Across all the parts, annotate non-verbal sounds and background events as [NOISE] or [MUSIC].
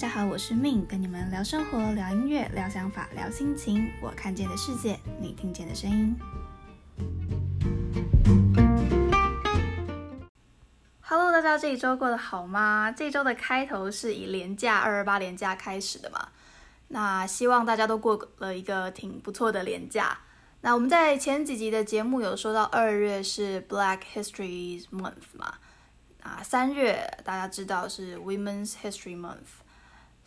大家好，我是 Min，跟你们聊生活、聊音乐、聊想法、聊心情。我看见的世界，你听见的声音。Hello，大家这一周过得好吗？这一周的开头是以廉价二二八廉价开始的嘛？那希望大家都过了一个挺不错的廉价。那我们在前几集的节目有说到，二月是 Black History Month 嘛？啊，三月大家知道是 Women's History Month。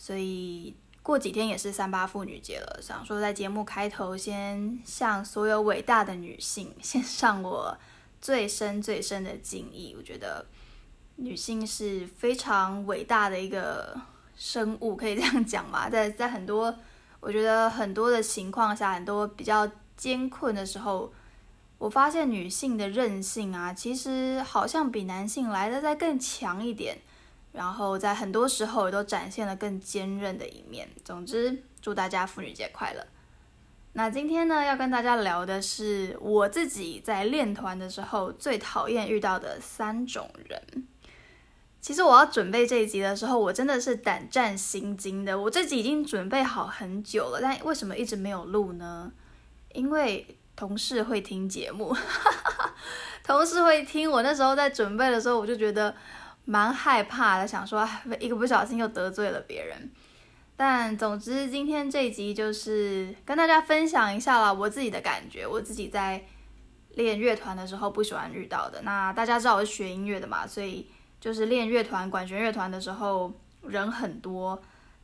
所以过几天也是三八妇女节了，想说在节目开头先向所有伟大的女性献上我最深最深的敬意。我觉得女性是非常伟大的一个生物，可以这样讲吗？在在很多我觉得很多的情况下，很多比较艰困的时候，我发现女性的韧性啊，其实好像比男性来的再更强一点。然后在很多时候也都展现了更坚韧的一面。总之，祝大家妇女节快乐。那今天呢，要跟大家聊的是我自己在练团的时候最讨厌遇到的三种人。其实我要准备这一集的时候，我真的是胆战心惊的。我这集已经准备好很久了，但为什么一直没有录呢？因为同事会听节目，[LAUGHS] 同事会听。我那时候在准备的时候，我就觉得。蛮害怕的，想说一个不小心又得罪了别人。但总之，今天这一集就是跟大家分享一下啦，我自己的感觉，我自己在练乐团的时候不喜欢遇到的。那大家知道我是学音乐的嘛，所以就是练乐团、管弦乐团的时候人很多。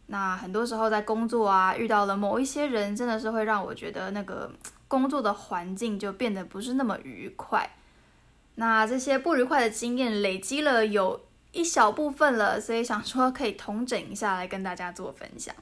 那很多时候在工作啊，遇到了某一些人，真的是会让我觉得那个工作的环境就变得不是那么愉快。那这些不愉快的经验累积了有。一小部分了，所以想说可以统整一下来跟大家做分享。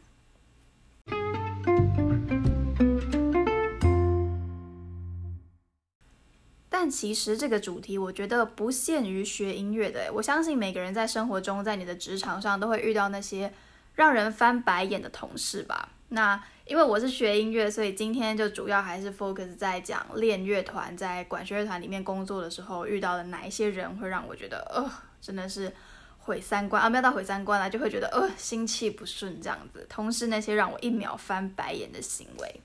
但其实这个主题，我觉得不限于学音乐的。我相信每个人在生活中，在你的职场上都会遇到那些让人翻白眼的同事吧。那因为我是学音乐，所以今天就主要还是 focus 在讲练乐团，在管弦乐团里面工作的时候遇到的哪一些人会让我觉得，呃。真的是毁三观啊！没有到毁三观了，就会觉得呃心气不顺这样子。同时那些让我一秒翻白眼的行为，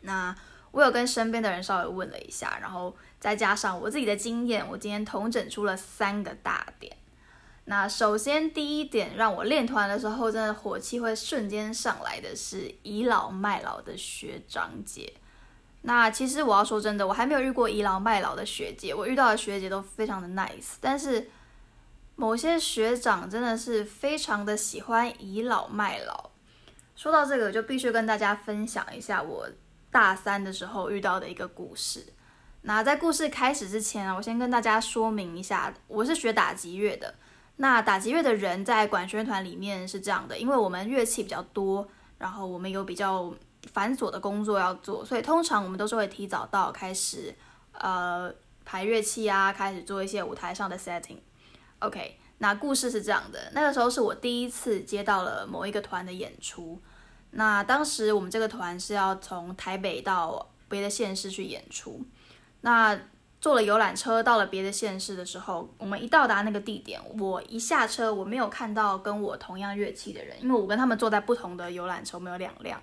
那我有跟身边的人稍微问了一下，然后再加上我自己的经验，我今天统整出了三个大点。那首先第一点，让我练团的时候真的火气会瞬间上来的是倚老卖老的学长姐。那其实我要说真的，我还没有遇过倚老卖老的学姐，我遇到的学姐都非常的 nice，但是。某些学长真的是非常的喜欢倚老卖老。说到这个，就必须跟大家分享一下我大三的时候遇到的一个故事。那在故事开始之前啊，我先跟大家说明一下，我是学打击乐的。那打击乐的人在管弦团里面是这样的，因为我们乐器比较多，然后我们有比较繁琐的工作要做，所以通常我们都是会提早到开始，呃，排乐器啊，开始做一些舞台上的 setting。OK，那故事是这样的。那个时候是我第一次接到了某一个团的演出。那当时我们这个团是要从台北到别的县市去演出。那坐了游览车到了别的县市的时候，我们一到达那个地点，我一下车，我没有看到跟我同样乐器的人，因为我跟他们坐在不同的游览车，我们有两辆，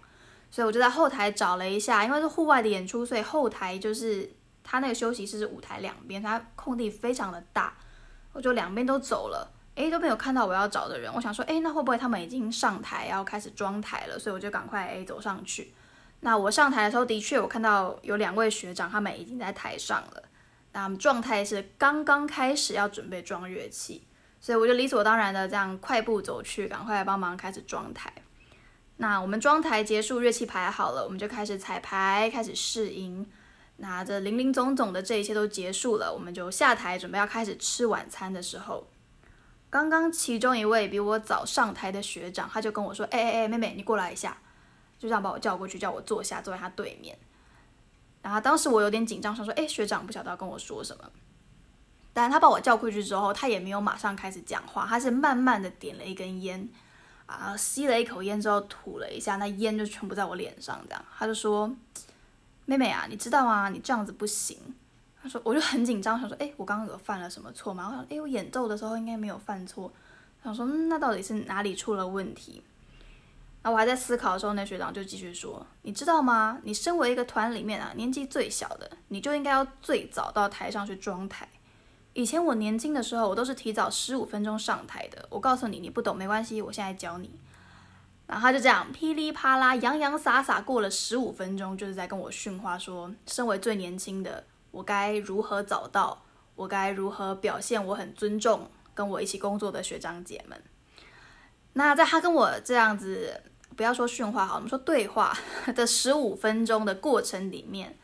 所以我就在后台找了一下，因为是户外的演出，所以后台就是他那个休息室是舞台两边，它空地非常的大。我就两边都走了，诶，都没有看到我要找的人。我想说，诶，那会不会他们已经上台要开始装台了？所以我就赶快诶走上去。那我上台的时候，的确我看到有两位学长，他们已经在台上了。那状态是刚刚开始要准备装乐器，所以我就理所当然的这样快步走去，赶快帮忙开始装台。那我们装台结束，乐器排好了，我们就开始彩排，开始试音。那这零零总总的这一切都结束了，我们就下台准备要开始吃晚餐的时候，刚刚其中一位比我早上台的学长，他就跟我说：“哎哎哎，妹妹，你过来一下。”就这样把我叫过去，叫我坐下，坐在他对面。然后当时我有点紧张，想说：“哎，学长不晓得要跟我说什么。”但他把我叫过去之后，他也没有马上开始讲话，他是慢慢的点了一根烟，啊，吸了一口烟之后吐了一下，那烟就全部在我脸上，这样他就说。妹妹啊，你知道吗？你这样子不行。他说，我就很紧张，想说，哎，我刚刚有犯了什么错吗？我想，哎，我演奏的时候应该没有犯错。想说，那到底是哪里出了问题？那我还在思考的时候，那学长就继续说：“你知道吗？你身为一个团里面啊，年纪最小的，你就应该要最早到台上去装台。以前我年轻的时候，我都是提早十五分钟上台的。我告诉你，你不懂没关系，我现在教你。”然后他就这样噼里啪啦、洋洋洒洒过了十五分钟，就是在跟我训话，说身为最年轻的，我该如何找到，我该如何表现，我很尊重跟我一起工作的学长姐们。那在他跟我这样子。不要说训话好，我们说对话的十五分钟的过程里面，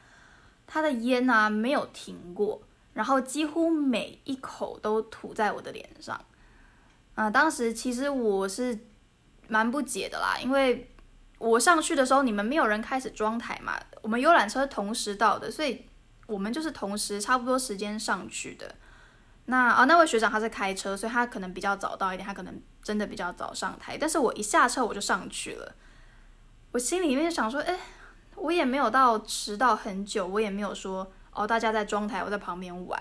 他的烟啊没有停过，然后几乎每一口都吐在我的脸上。啊，当时其实我是蛮不解的啦，因为我上去的时候你们没有人开始装台嘛，我们游览车同时到的，所以我们就是同时差不多时间上去的。那啊，那位学长他是开车，所以他可能比较早到一点，他可能。真的比较早上台，但是我一下车我就上去了。我心里面想说，哎，我也没有到迟到很久，我也没有说哦，大家在装台，我在旁边玩。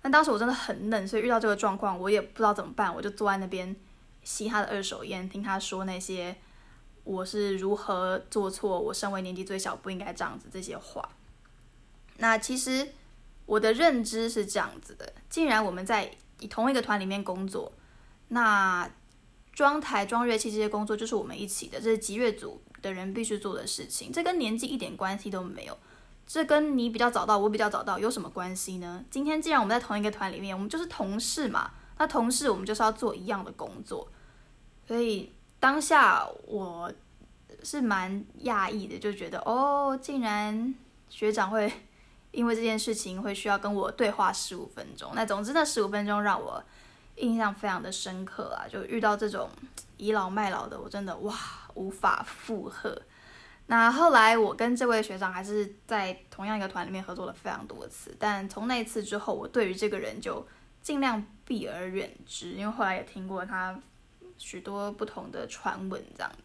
但当时我真的很嫩，所以遇到这个状况，我也不知道怎么办，我就坐在那边吸他的二手烟，听他说那些我是如何做错，我身为年纪最小不应该这样子这些话。那其实我的认知是这样子的，既然我们在同一个团里面工作。那装台装乐器这些工作就是我们一起的，这是集乐组的人必须做的事情，这跟年纪一点关系都没有。这跟你比较早到，我比较早到有什么关系呢？今天既然我们在同一个团里面，我们就是同事嘛。那同事我们就是要做一样的工作，所以当下我是蛮讶异的，就觉得哦，竟然学长会因为这件事情会需要跟我对话十五分钟。那总之那十五分钟让我。印象非常的深刻啊，就遇到这种倚老卖老的，我真的哇无法负荷。那后来我跟这位学长还是在同样一个团里面合作了非常多次，但从那次之后，我对于这个人就尽量避而远之，因为后来也听过他许多不同的传闻这样子。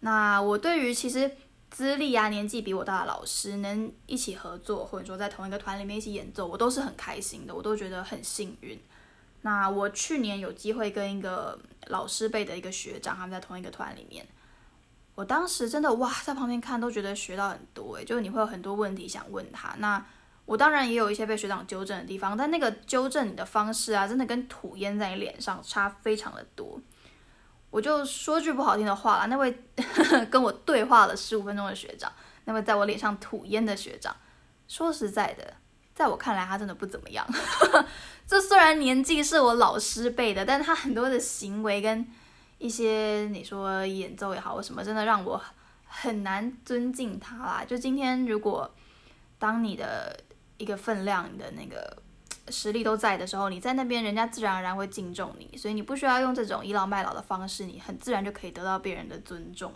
那我对于其实资历啊、年纪比我大的老师能一起合作，或者说在同一个团里面一起演奏，我都是很开心的，我都觉得很幸运。那我去年有机会跟一个老师辈的一个学长，他们在同一个团里面，我当时真的哇，在旁边看都觉得学到很多诶，就是你会有很多问题想问他。那我当然也有一些被学长纠正的地方，但那个纠正你的方式啊，真的跟吐烟在你脸上差非常的多。我就说句不好听的话啦，那位 [LAUGHS] 跟我对话了十五分钟的学长，那位在我脸上吐烟的学长，说实在的。在我看来，他真的不怎么样。[LAUGHS] 这虽然年纪是我老师辈的，但他很多的行为跟一些你说演奏也好什么，真的让我很难尊敬他啦。就今天，如果当你的一个分量、你的那个实力都在的时候，你在那边，人家自然而然会敬重你。所以你不需要用这种倚老卖老的方式，你很自然就可以得到别人的尊重。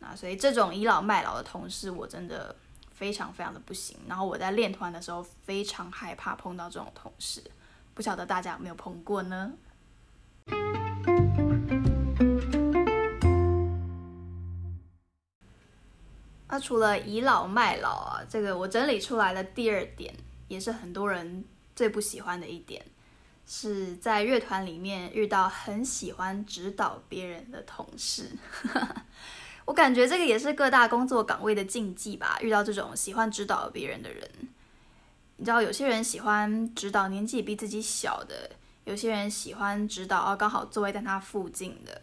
那所以这种倚老卖老的同事，我真的。非常非常的不行，然后我在练团的时候非常害怕碰到这种同事，不晓得大家有没有碰过呢？那除了倚老卖老啊，这个我整理出来的第二点，也是很多人最不喜欢的一点，是在乐团里面遇到很喜欢指导别人的同事。[LAUGHS] 我感觉这个也是各大工作岗位的禁忌吧。遇到这种喜欢指导别人的人，你知道，有些人喜欢指导年纪比自己小的，有些人喜欢指导啊刚好座位在他附近的。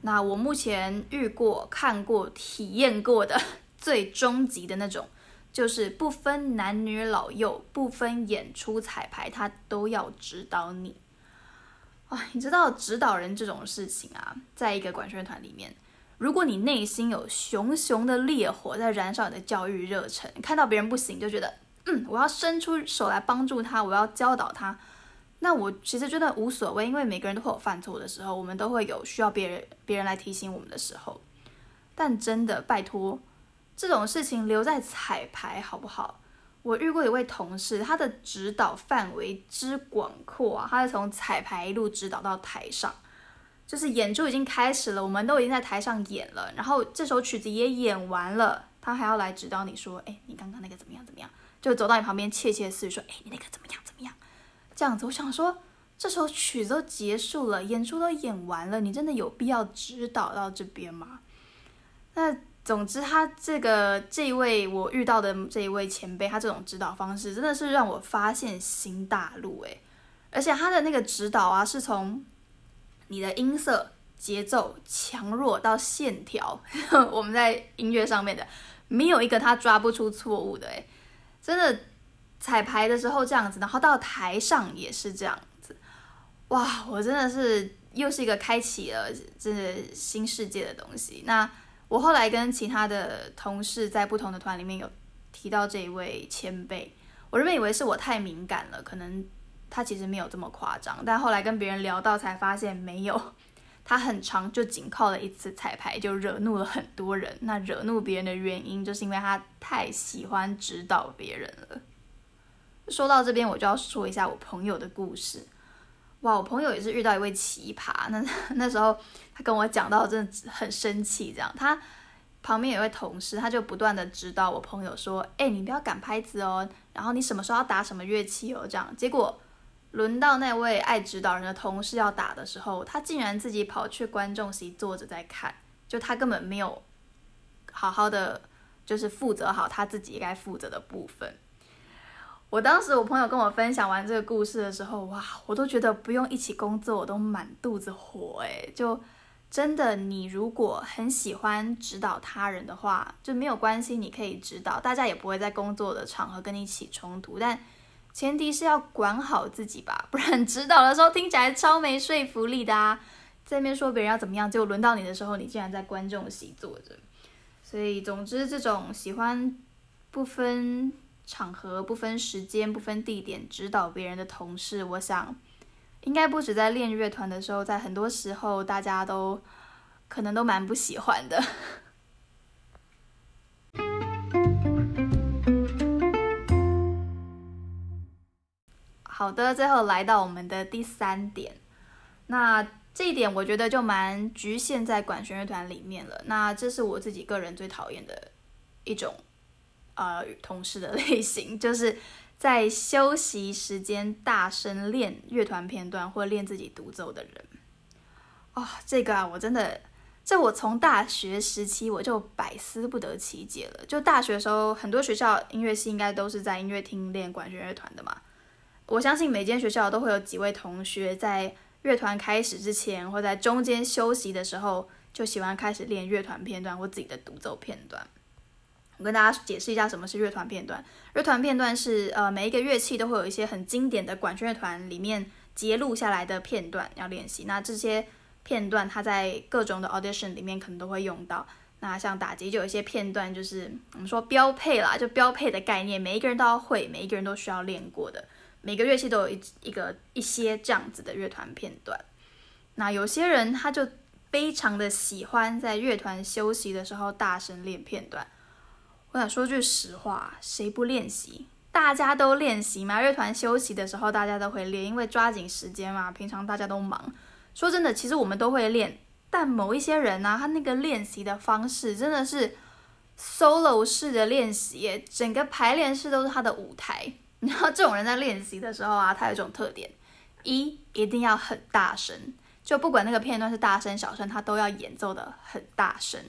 那我目前遇过、看过、体验过的最终极的那种，就是不分男女老幼，不分演出彩排，他都要指导你。啊，你知道指导人这种事情啊，在一个管弦团里面。如果你内心有熊熊的烈火在燃烧你的教育热忱，看到别人不行就觉得，嗯，我要伸出手来帮助他，我要教导他，那我其实真的无所谓，因为每个人都会有犯错的时候，我们都会有需要别人别人来提醒我们的时候。但真的拜托，这种事情留在彩排好不好？我遇过一位同事，他的指导范围之广阔啊，他是从彩排一路指导到台上。就是演出已经开始了，我们都已经在台上演了，然后这首曲子也演完了，他还要来指导你说，哎，你刚刚那个怎么样怎么样？就走到你旁边窃窃私语说，哎，你那个怎么样怎么样？这样子，我想说，这首曲子都结束了，演出都演完了，你真的有必要指导到这边吗？那总之，他这个这一位我遇到的这一位前辈，他这种指导方式真的是让我发现新大陆诶，而且他的那个指导啊，是从你的音色、节奏、强弱到线条，[LAUGHS] 我们在音乐上面的没有一个他抓不出错误的诶，真的彩排的时候这样子，然后到台上也是这样子，哇，我真的是又是一个开启了真的新世界的东西。那。我后来跟其他的同事在不同的团里面有提到这一位前辈，我原本以为是我太敏感了，可能他其实没有这么夸张，但后来跟别人聊到才发现没有，他很长就仅靠了一次彩排就惹怒了很多人。那惹怒别人的原因就是因为他太喜欢指导别人了。说到这边，我就要说一下我朋友的故事。哇，我朋友也是遇到一位奇葩，那那时候他跟我讲到，真的很生气。这样，他旁边有位同事，他就不断的指导我朋友说：“哎，你不要赶拍子哦，然后你什么时候要打什么乐器哦。”这样，结果轮到那位爱指导人的同事要打的时候，他竟然自己跑去观众席坐着在看，就他根本没有好好的就是负责好他自己该负责的部分。我当时我朋友跟我分享完这个故事的时候，哇，我都觉得不用一起工作，我都满肚子火诶，就真的，你如果很喜欢指导他人的话，就没有关系，你可以指导，大家也不会在工作的场合跟你起冲突。但前提是要管好自己吧，不然指导的时候听起来超没说服力的啊。在那边说别人要怎么样，结果轮到你的时候，你竟然在观众席坐着。所以，总之，这种喜欢不分。场合不分时间、不分地点指导别人的同事，我想应该不止在练乐团的时候，在很多时候大家都可能都蛮不喜欢的。[LAUGHS] 好的，最后来到我们的第三点，那这一点我觉得就蛮局限在管弦乐团里面了。那这是我自己个人最讨厌的一种。呃，同事的类型 [LAUGHS] 就是在休息时间大声练乐团片段或练自己独奏的人。哦，这个啊，我真的，这我从大学时期我就百思不得其解了。就大学的时候，很多学校音乐系应该都是在音乐厅练管弦乐团的嘛。我相信每间学校都会有几位同学在乐团开始之前或在中间休息的时候，就喜欢开始练乐团片段或自己的独奏片段。我跟大家解释一下什么是乐团片段。乐团片段是呃每一个乐器都会有一些很经典的管弦乐团里面截录下来的片段要练习。那这些片段它在各种的 audition 里面可能都会用到。那像打击就有一些片段就是我们说标配啦，就标配的概念，每一个人都要会，每一个人都需要练过的。每个乐器都有一一个一些这样子的乐团片段。那有些人他就非常的喜欢在乐团休息的时候大声练片段。我想说句实话，谁不练习？大家都练习嘛。乐团休息的时候，大家都会练，因为抓紧时间嘛。平常大家都忙。说真的，其实我们都会练，但某一些人呢，他那个练习的方式真的是 solo 式的练习，整个排练室都是他的舞台。然后这种人在练习的时候啊，他有一种特点：一一定要很大声，就不管那个片段是大声小声，他都要演奏的很大声。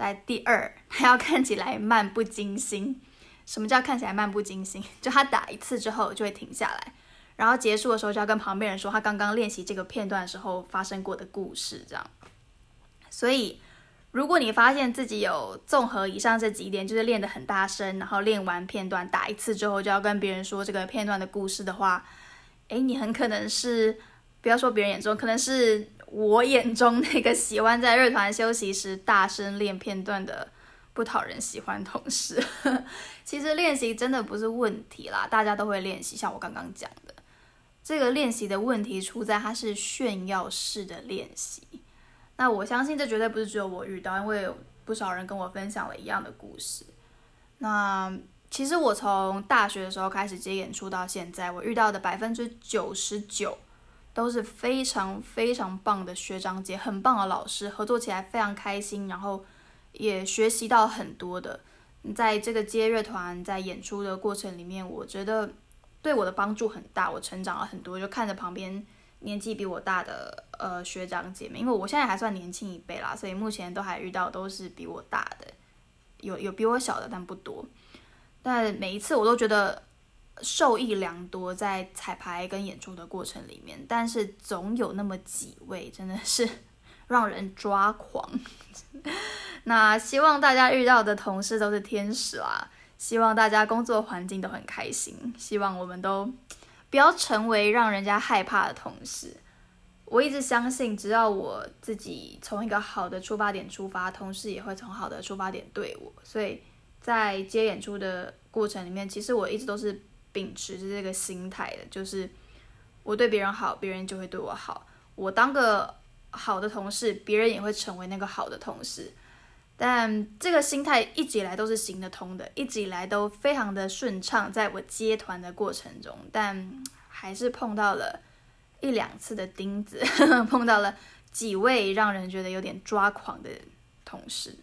来第二，他要看起来漫不经心。什么叫看起来漫不经心？就他打一次之后就会停下来，然后结束的时候就要跟旁边人说他刚刚练习这个片段的时候发生过的故事，这样。所以，如果你发现自己有综合以上这几点，就是练得很大声，然后练完片段打一次之后就要跟别人说这个片段的故事的话，诶，你很可能是，不要说别人眼中，可能是。我眼中那个喜欢在乐团休息时大声练片段的不讨人喜欢同事，[LAUGHS] 其实练习真的不是问题啦，大家都会练习。像我刚刚讲的，这个练习的问题出在它是炫耀式的练习。那我相信这绝对不是只有我遇到，因为有不少人跟我分享了一样的故事。那其实我从大学的时候开始接演出到现在，我遇到的百分之九十九。都是非常非常棒的学长姐，很棒的老师，合作起来非常开心，然后也学习到很多的。在这个接乐团在演出的过程里面，我觉得对我的帮助很大，我成长了很多，就看着旁边年纪比我大的呃学长姐妹，因为我现在还算年轻一辈啦，所以目前都还遇到都是比我大的，有有比我小的，但不多。但每一次我都觉得受益良多，在彩排跟演出的过程里面，但是总有那么几位真的是 [LAUGHS] 让人抓狂。[LAUGHS] 那希望大家遇到的同事都是天使啦。希望大家工作环境都很开心，希望我们都不要成为让人家害怕的同事。我一直相信，只要我自己从一个好的出发点出发，同事也会从好的出发点对我。所以在接演出的过程里面，其实我一直都是秉持着这个心态的，就是我对别人好，别人就会对我好。我当个好的同事，别人也会成为那个好的同事。但这个心态一直以来都是行得通的，一直以来都非常的顺畅，在我接团的过程中，但还是碰到了一两次的钉子，[LAUGHS] 碰到了几位让人觉得有点抓狂的同事。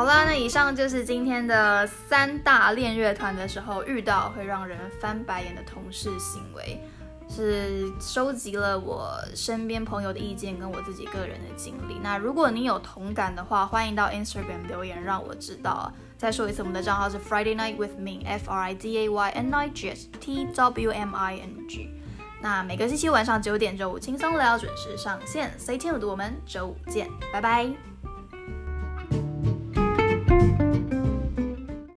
好啦，那以上就是今天的三大练乐团的时候遇到会让人翻白眼的同事行为。是收集了我身边朋友的意见跟我自己个人的经历。那如果你有同感的话，欢迎到 Instagram 留言让我知道。再说一次，我们的账号是 Friday Night with Me，F R I D A Y N I G S T W M I N G。那每个星期晚上九点周五轻松聊准时上线，Stay tuned，我们周五见，拜拜。